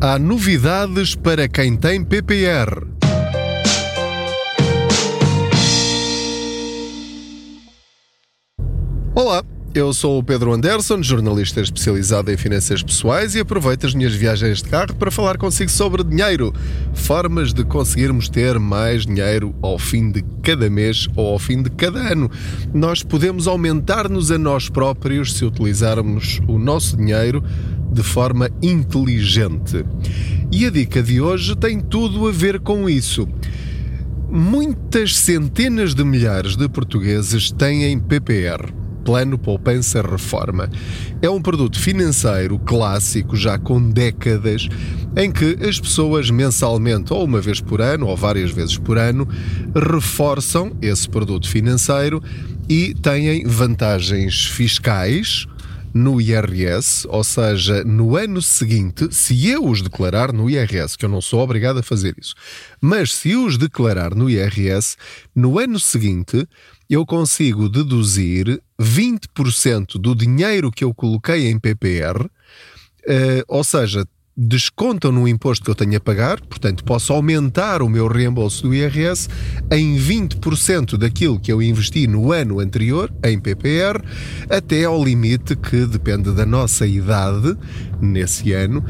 Há novidades para quem tem PPR. Olá, eu sou o Pedro Anderson, jornalista especializado em finanças pessoais e aproveito as minhas viagens de carro para falar consigo sobre dinheiro, formas de conseguirmos ter mais dinheiro ao fim de cada mês ou ao fim de cada ano. Nós podemos aumentar-nos a nós próprios se utilizarmos o nosso dinheiro de forma inteligente. E a dica de hoje tem tudo a ver com isso. Muitas centenas de milhares de portugueses têm PPR. Plano Poupança Reforma. É um produto financeiro clássico, já com décadas, em que as pessoas mensalmente, ou uma vez por ano, ou várias vezes por ano, reforçam esse produto financeiro e têm vantagens fiscais no IRS, ou seja, no ano seguinte, se eu os declarar no IRS, que eu não sou obrigado a fazer isso, mas se os declarar no IRS, no ano seguinte eu consigo deduzir 20% do dinheiro que eu coloquei em PPR, eh, ou seja, descontam no imposto que eu tenho a pagar, portanto, posso aumentar o meu reembolso do IRS em 20% daquilo que eu investi no ano anterior em PPR, até ao limite que depende da nossa idade nesse ano,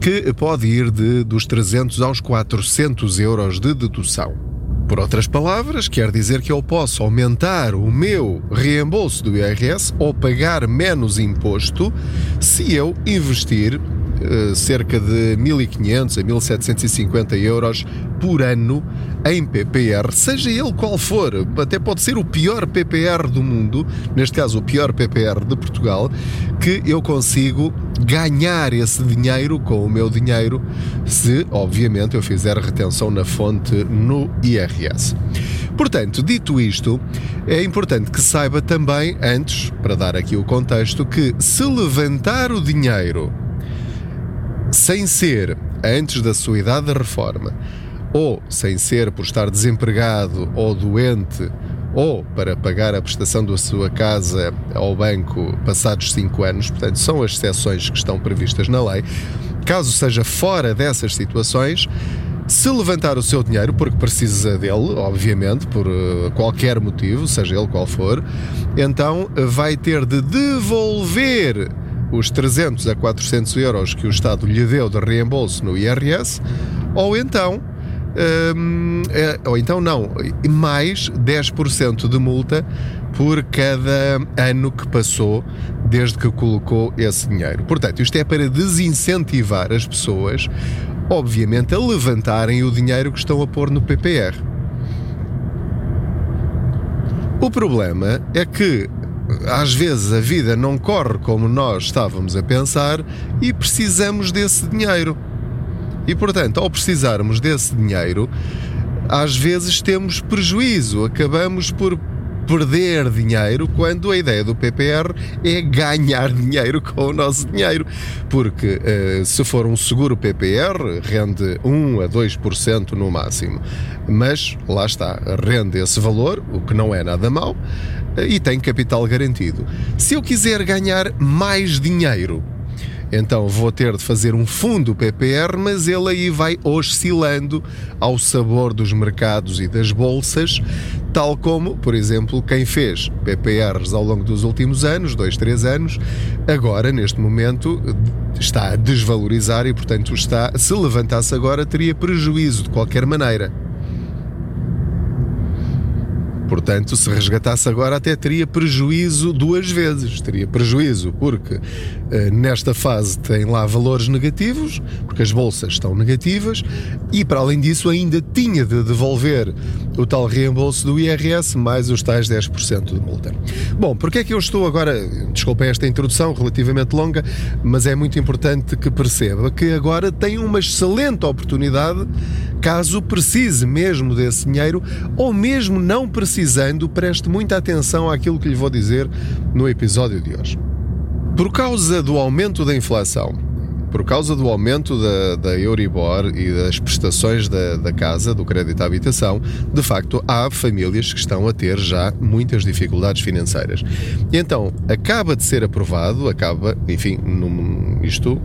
que pode ir de, dos 300 aos 400 euros de dedução. Por outras palavras, quer dizer que eu posso aumentar o meu reembolso do IRS ou pagar menos imposto se eu investir cerca de 1.500 a 1.750 euros por ano em PPR, seja ele qual for, até pode ser o pior PPR do mundo, neste caso o pior PPR de Portugal, que eu consigo ganhar esse dinheiro com o meu dinheiro, se obviamente eu fizer retenção na fonte no IRS. Portanto, dito isto, é importante que saiba também, antes, para dar aqui o contexto, que se levantar o dinheiro sem ser antes da sua idade de reforma, ou sem ser por estar desempregado ou doente, ou para pagar a prestação da sua casa ao banco passados 5 anos, portanto, são as exceções que estão previstas na lei. Caso seja fora dessas situações, se levantar o seu dinheiro, porque precisa dele, obviamente, por eh, qualquer motivo, seja ele qual for, então vai ter de devolver os 300 a 400 euros que o Estado lhe deu de reembolso no IRS, ou então, hum, é, ou então não, mais 10% de multa por cada ano que passou desde que colocou esse dinheiro. Portanto, isto é para desincentivar as pessoas, obviamente, a levantarem o dinheiro que estão a pôr no PPR. O problema é que às vezes a vida não corre como nós estávamos a pensar e precisamos desse dinheiro. E portanto, ao precisarmos desse dinheiro, às vezes temos prejuízo, acabamos por perder dinheiro quando a ideia do PPR é ganhar dinheiro com o nosso dinheiro. Porque uh, se for um seguro PPR, rende 1 a 2% no máximo. Mas lá está, rende esse valor, o que não é nada mau, e tem capital garantido. Se eu quiser ganhar mais dinheiro, então vou ter de fazer um fundo PPR, mas ele aí vai oscilando ao sabor dos mercados e das bolsas, tal como, por exemplo, quem fez PPRs ao longo dos últimos anos, dois, três anos, agora, neste momento, está a desvalorizar e, portanto, está, se levantasse agora, teria prejuízo de qualquer maneira. Portanto, se resgatasse agora, até teria prejuízo duas vezes. Teria prejuízo porque eh, nesta fase tem lá valores negativos, porque as bolsas estão negativas, e para além disso, ainda tinha de devolver o tal reembolso do IRS mais os tais 10% de multa. Bom, porque é que eu estou agora, desculpem esta introdução relativamente longa, mas é muito importante que perceba que agora tem uma excelente oportunidade caso precise mesmo desse dinheiro ou mesmo não precise precisando, preste muita atenção àquilo que lhe vou dizer no episódio de hoje. Por causa do aumento da inflação, por causa do aumento da, da Euribor e das prestações da, da, casa, do crédito à habitação, de facto há famílias que estão a ter já muitas dificuldades financeiras. E então acaba de ser aprovado, acaba, enfim, num, isto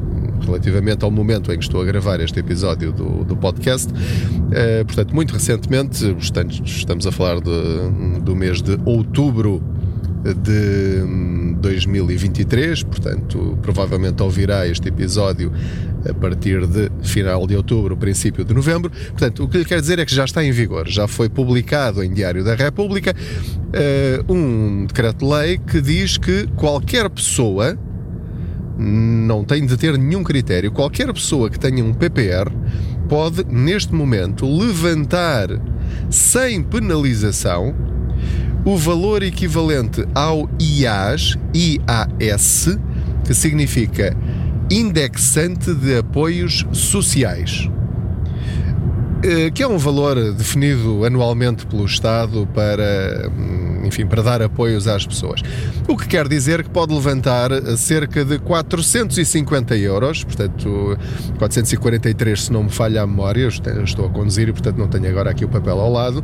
relativamente ao momento em que estou a gravar este episódio do, do podcast. Uh, portanto, muito recentemente, estamos a falar de, do mês de outubro de 2023, portanto, provavelmente ouvirá este episódio a partir de final de outubro, princípio de novembro. Portanto, o que lhe quero dizer é que já está em vigor, já foi publicado em Diário da República uh, um decreto-lei que diz que qualquer pessoa não tem de ter nenhum critério, qualquer pessoa que tenha um PPR pode, neste momento, levantar sem penalização o valor equivalente ao IAS, IAS, que significa indexante de apoios sociais, eh, que é um valor definido anualmente pelo Estado para, hum, enfim, para dar apoios às pessoas. O que quer dizer que pode levantar cerca de 450 euros, portanto, 443 se não me falha a memória, estou a conduzir e portanto não tenho agora aqui o papel ao lado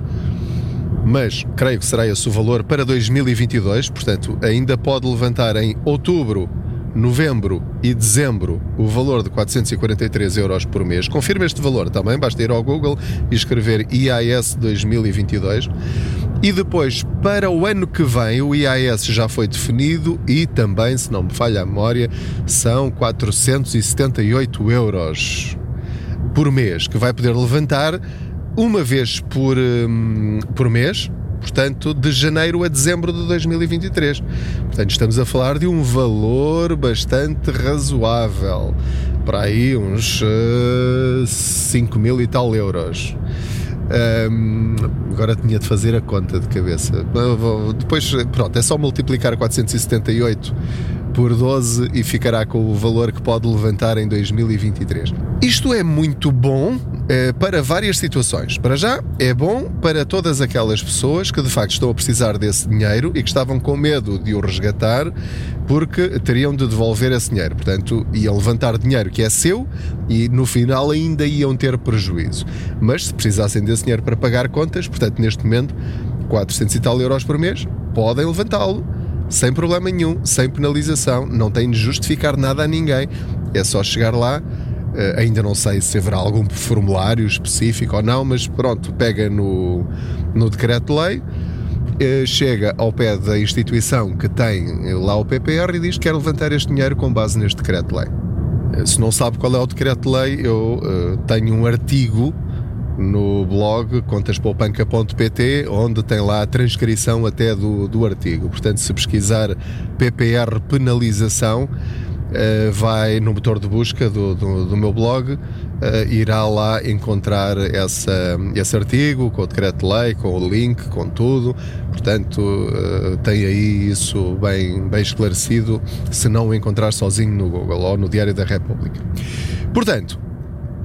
mas creio que será esse o valor para 2022, portanto, ainda pode levantar em outubro, novembro e dezembro o valor de 443 euros por mês. Confirme este valor também, basta ir ao Google e escrever IAS 2022. E depois, para o ano que vem, o IAS já foi definido e também, se não me falha a memória, são 478 euros por mês que vai poder levantar uma vez por, um, por mês, portanto, de janeiro a dezembro de 2023. Portanto, estamos a falar de um valor bastante razoável, para aí uns uh, 5 mil e tal euros. Um, agora tinha de fazer a conta de cabeça. Depois, pronto, é só multiplicar 478 por 12 e ficará com o valor que pode levantar em 2023. Isto é muito bom para várias situações. Para já, é bom para todas aquelas pessoas que de facto estão a precisar desse dinheiro e que estavam com medo de o resgatar porque teriam de devolver esse dinheiro. Portanto, iam levantar dinheiro que é seu e no final ainda iam ter prejuízo. Mas se precisassem desse dinheiro para pagar contas, portanto, neste momento, 400 e tal euros por mês, podem levantá-lo sem problema nenhum, sem penalização, não tem de justificar nada a ninguém, é só chegar lá. Uh, ainda não sei se haverá algum formulário específico ou não, mas pronto, pega no, no decreto-lei, uh, chega ao pé da instituição que tem lá o PPR e diz que quer levantar este dinheiro com base neste decreto-lei. Uh, se não sabe qual é o decreto-lei, eu tenho um artigo no blog contaspoupanca.pt, onde tem lá a transcrição até do, do artigo. Portanto, se pesquisar PPR penalização, Uh, vai no motor de busca do, do, do meu blog, uh, irá lá encontrar essa, esse artigo com o decreto-lei, com o link, com tudo. Portanto, uh, tem aí isso bem, bem esclarecido, se não o encontrar sozinho no Google ou no Diário da República. Portanto,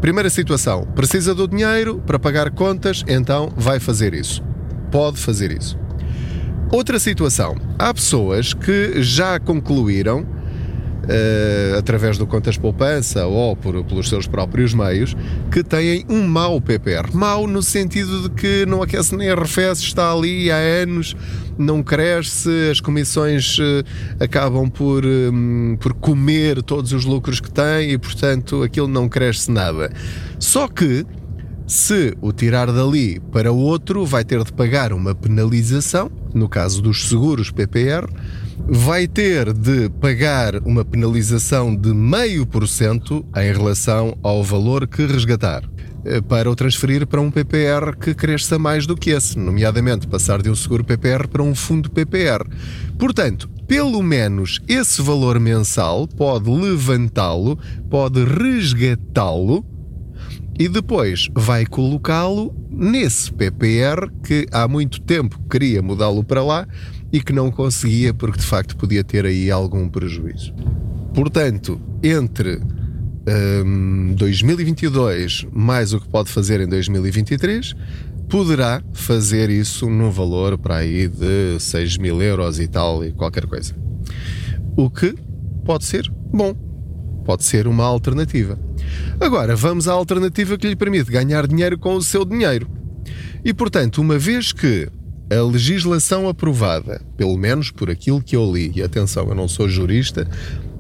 Primeira situação: precisa do dinheiro para pagar contas, então vai fazer isso. Pode fazer isso. Outra situação: há pessoas que já concluíram uh, através do Contas Poupança ou por, pelos seus próprios meios, que têm um mau PPR. Mau no sentido de que não aquece nem arrefece, está ali há anos, não cresce, as comissões uh, acabam por, um, por comer todos os lucros que têm e, portanto, aquilo não cresce nada. Só que se o tirar dali para outro, vai ter de pagar uma penalização, no caso dos seguros PPR, vai ter de pagar uma penalização de meio por cento em relação ao valor que resgatar eh, para o transferir para um PPR que cresça mais do que esse, nomeadamente passar de um seguro PPR para um fundo PPR. Portanto, pelo menos esse valor mensal pode levantá-lo, pode resgatá-lo e depois vai colocá-lo nesse PPR que há muito tempo queria mudá-lo para lá e que não conseguia porque de facto podia ter aí algum prejuízo. Portanto, entre um, 2022 mais o que pode fazer em 2023, poderá fazer isso num valor para aí de 6 mil euros e tal e qualquer coisa. O que pode ser bom, pode ser uma alternativa. Agora, vamos à alternativa que lhe permite ganhar dinheiro com o seu dinheiro. E portanto, uma vez que a legislação aprovada, pelo menos por aquilo que eu li, e atenção, eu não sou jurista,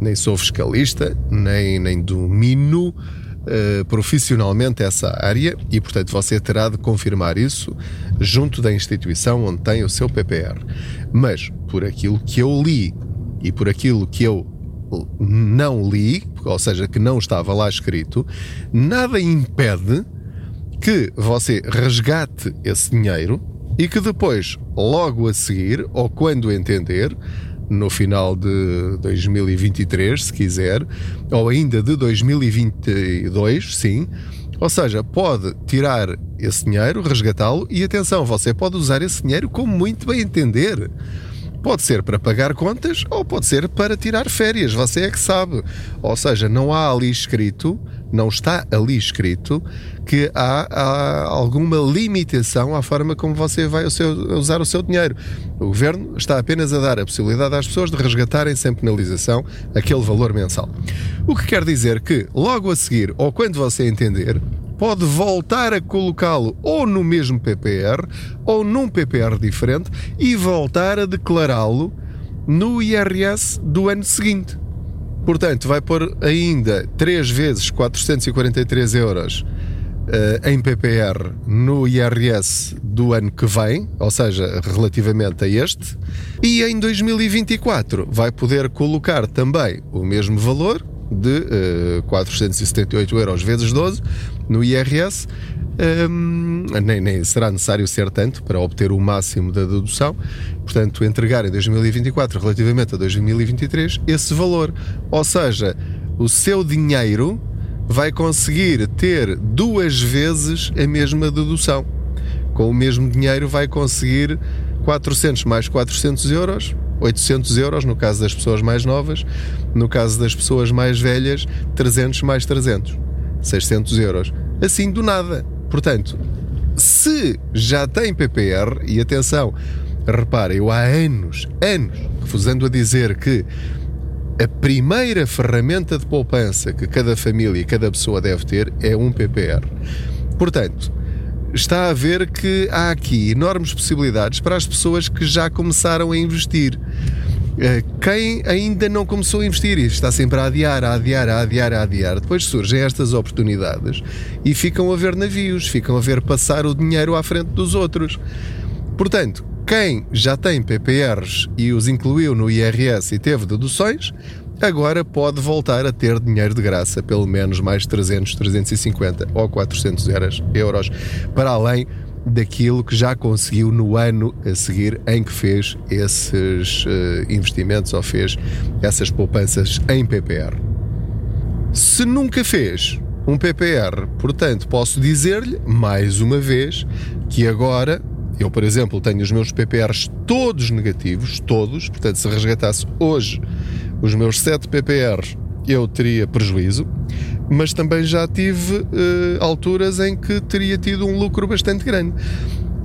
nem sou fiscalista, nem, nem domino uh, profissionalmente essa área e, portanto, você terá de confirmar isso junto da instituição onde tem o seu PPR. Mas, por aquilo que eu li e por aquilo que eu não li, ou seja, que não estava lá escrito, nada impede que você resgate esse dinheiro e que depois, logo a seguir, ou quando entender, no final de 2023, se quiser, ou ainda de 2022, sim. Ou seja, pode tirar esse dinheiro, resgatá-lo e atenção, você pode usar esse dinheiro como muito bem entender. Pode ser para pagar contas ou pode ser para tirar férias, você é que sabe. Ou seja, não há ali escrito, não está ali escrito que há, há alguma limitação à forma como você vai o seu, usar o seu dinheiro. O governo está apenas a dar a possibilidade às pessoas de resgatarem sem penalização aquele valor mensal. O que quer dizer que, logo a seguir, ou quando você entender, pode voltar a colocá-lo ou no mesmo PPR ou num PPR diferente e voltar a declará-lo no IRS do ano seguinte. Portanto, vai pôr ainda 3 vezes 443 euros uh, em PPR no IRS do ano que vem, ou seja, relativamente a este, e em 2024 vai poder colocar também o mesmo valor de uh, eh, 478 euros vezes 12 no IRS. Um, nem, nem, será necessário ser tanto para obter o máximo da dedução. Portanto, entregar em 2024 relativamente a 2023 esse valor. Ou seja, o seu dinheiro vai conseguir ter duas vezes a mesma dedução. Com o mesmo dinheiro vai conseguir 400 mais 400 euros, 800 euros no caso das pessoas mais novas, no caso das pessoas mais velhas, 300 mais 300, 600 euros. Assim do nada. Portanto, se já tem PPR, e atenção, repare, eu há anos, anos, refusando a dizer que a primeira ferramenta de poupança que cada família e cada pessoa deve ter é um PPR. Portanto, está a ver que há aqui enormes possibilidades para as pessoas que já começaram a investir. Eh, quem ainda não começou a investir e está sempre a adiar, a adiar, a adiar, a adiar, depois surgem estas oportunidades e ficam a ver navios, ficam a ver passar o dinheiro à frente dos outros. Portanto, quem já tem PPRs e os incluiu no IRS e teve deduções, agora pode voltar a ter dinheiro de graça, pelo menos mais 300, 350 ou 400 euros, para além daquilo que já conseguiu no ano a seguir em que fez esses uh, investimentos ou fez essas poupanças em PPR. Se nunca fez um PPR, portanto, posso dizer-lhe mais uma vez que agora eu, por exemplo, tenho os meus PPRs todos negativos, todos, portanto, se resgatasse hoje os meus 7 PPRs, eu teria prejuízo, mas também já tive uh, alturas em que teria tido um lucro bastante grande.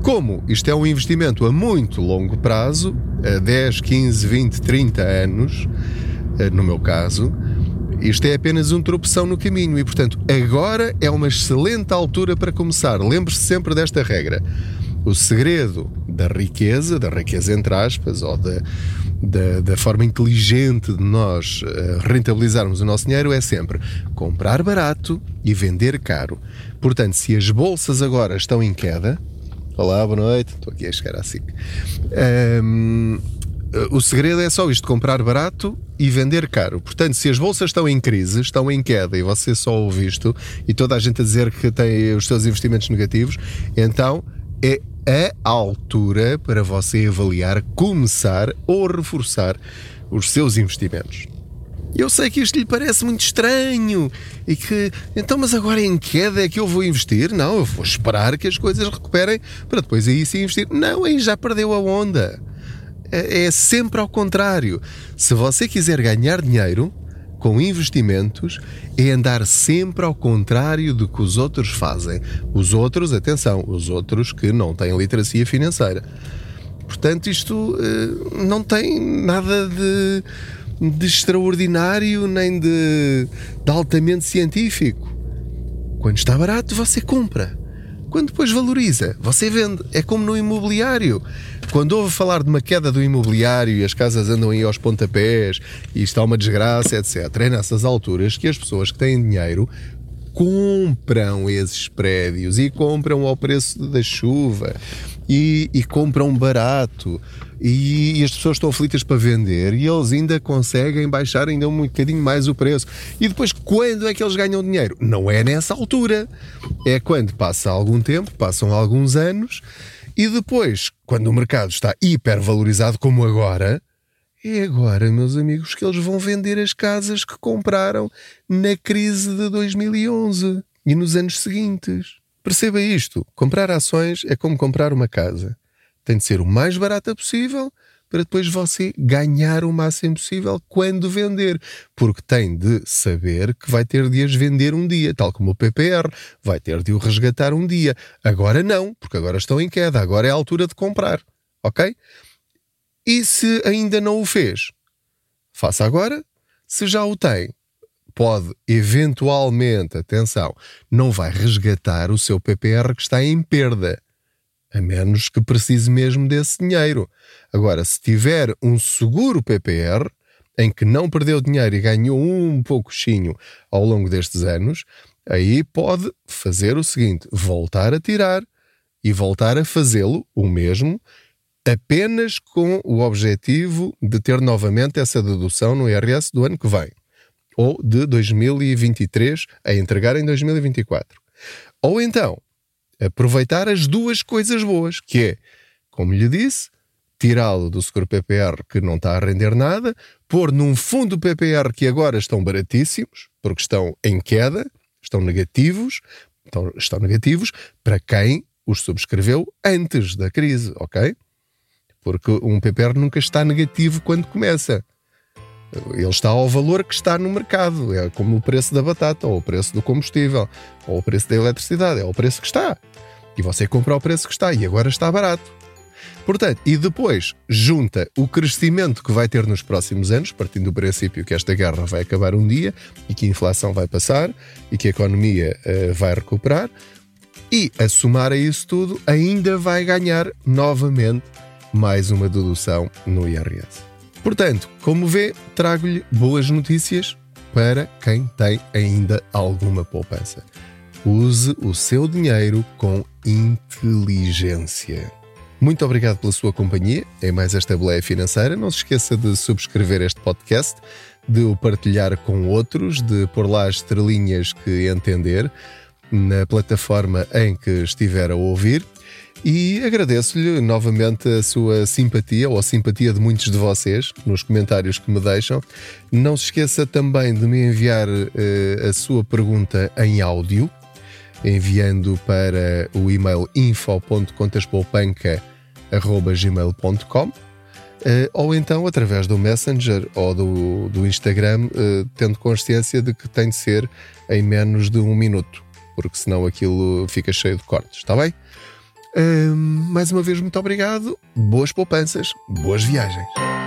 Como isto é um investimento a muito longo prazo, a 10, 15, 20, 30 anos, uh, no meu caso, isto é apenas um tropeção no caminho e, portanto, agora é uma excelente altura para começar. Lembre-se sempre desta regra. O segredo da riqueza, da riqueza entre aspas, ou da, da, da forma inteligente de nós uh, rentabilizarmos o nosso dinheiro é sempre comprar barato e vender caro. Portanto, se as bolsas agora estão em queda, olá, boa noite, estou aqui a chegar assim. Um, o segredo é só isto: comprar barato e vender caro. Portanto, se as bolsas estão em crise, estão em queda e você só ouve isto e toda a gente a dizer que tem os seus investimentos negativos, então é a altura para você avaliar, começar ou reforçar os seus investimentos. Eu sei que isto lhe parece muito estranho e que, então, mas agora em queda é que eu vou investir? Não, eu vou esperar que as coisas recuperem para depois aí sim investir. Não, aí já perdeu a onda. É, é sempre ao contrário. Se você quiser ganhar dinheiro, com investimentos é andar sempre ao contrário do que os outros fazem. Os outros, atenção, os outros que não têm literacia financeira. Portanto, isto uh, não tem nada de, de extraordinário nem de, de altamente científico. Quando está barato, você compra. Quando depois valoriza, você vende. É como no imobiliário. Quando ouve falar de uma queda do imobiliário e as casas andam aí aos pontapés e está uma desgraça, etc., é nessas alturas que as pessoas que têm dinheiro compram esses prédios e compram ao preço da chuva e, e compram barato e, e, as pessoas estão aflitas para vender e eles ainda conseguem baixar ainda um bocadinho mais o preço. E depois, quando é que eles ganham dinheiro? Não é nessa altura. É quando passa algum tempo, passam alguns anos e depois, quando o mercado está hipervalorizado como agora, é agora, meus amigos, que eles vão vender as casas que compraram na crise de 2011 e nos anos seguintes. Perceba isto: comprar ações é como comprar uma casa. Tem de ser o mais barata possível para depois você ganhar o máximo possível quando vender. Porque tem de saber que vai ter de as vender um dia, tal como o PPR, vai ter de o resgatar um dia. Agora não, porque agora estão em queda, agora é a altura de comprar. Ok? E se ainda não o fez, faça agora. Se já o tem, pode eventualmente, atenção, não vai resgatar o seu PPR que está em perda, a menos que precise mesmo desse dinheiro. Agora, se tiver um seguro PPR, em que não perdeu dinheiro e ganhou um pouquinho ao longo destes anos, aí pode fazer o seguinte: voltar a tirar e voltar a fazê-lo, o mesmo, apenas com o objetivo de ter novamente essa dedução no IRS do ano que vem, ou de 2023 a entregar em 2024. Ou então, aproveitar as duas coisas boas, que é, como lhe disse, tirá-lo do seguro PPR que não está a render nada, pôr num fundo PPR que agora estão baratíssimos, porque estão em queda, estão negativos, estão, estão negativos para quem os subscreveu antes da crise, ok? Porque um PPR nunca está negativo quando começa. Ele está ao valor que está no mercado. É como o preço da batata, ou o preço do combustível, ou o preço da eletricidade. É o preço que está. E você compra o preço que está e agora está barato. Portanto, e depois junta o crescimento que vai ter nos próximos anos, partindo do princípio que esta guerra vai acabar um dia e que a inflação vai passar e que a economia uh, vai recuperar, e a somar a isso tudo, ainda vai ganhar novamente mais uma dedução no IRS. Portanto, como vê, trago-lhe boas notícias para quem tem ainda alguma poupança. Use o seu dinheiro com inteligência. Muito obrigado pela sua companhia em mais esta boleia financeira. Não se esqueça de subscrever este podcast, de o partilhar com outros, de pôr lá as estrelinhas que entender na plataforma em que estiver a ouvir e agradeço-lhe novamente a sua simpatia ou a simpatia de muitos de vocês nos comentários que me deixam. Não se esqueça também de me enviar uh, a sua pergunta em áudio, enviando para o e-mail info.contaspoupanca.gmail.com uh, eh, ou então através do Messenger ou do, do Instagram, uh, tendo consciência de que tem de ser em menos de um minuto, porque senão aquilo fica cheio de cortes, está bem? Mais uma vez, muito obrigado. Boas poupanças, boas viagens.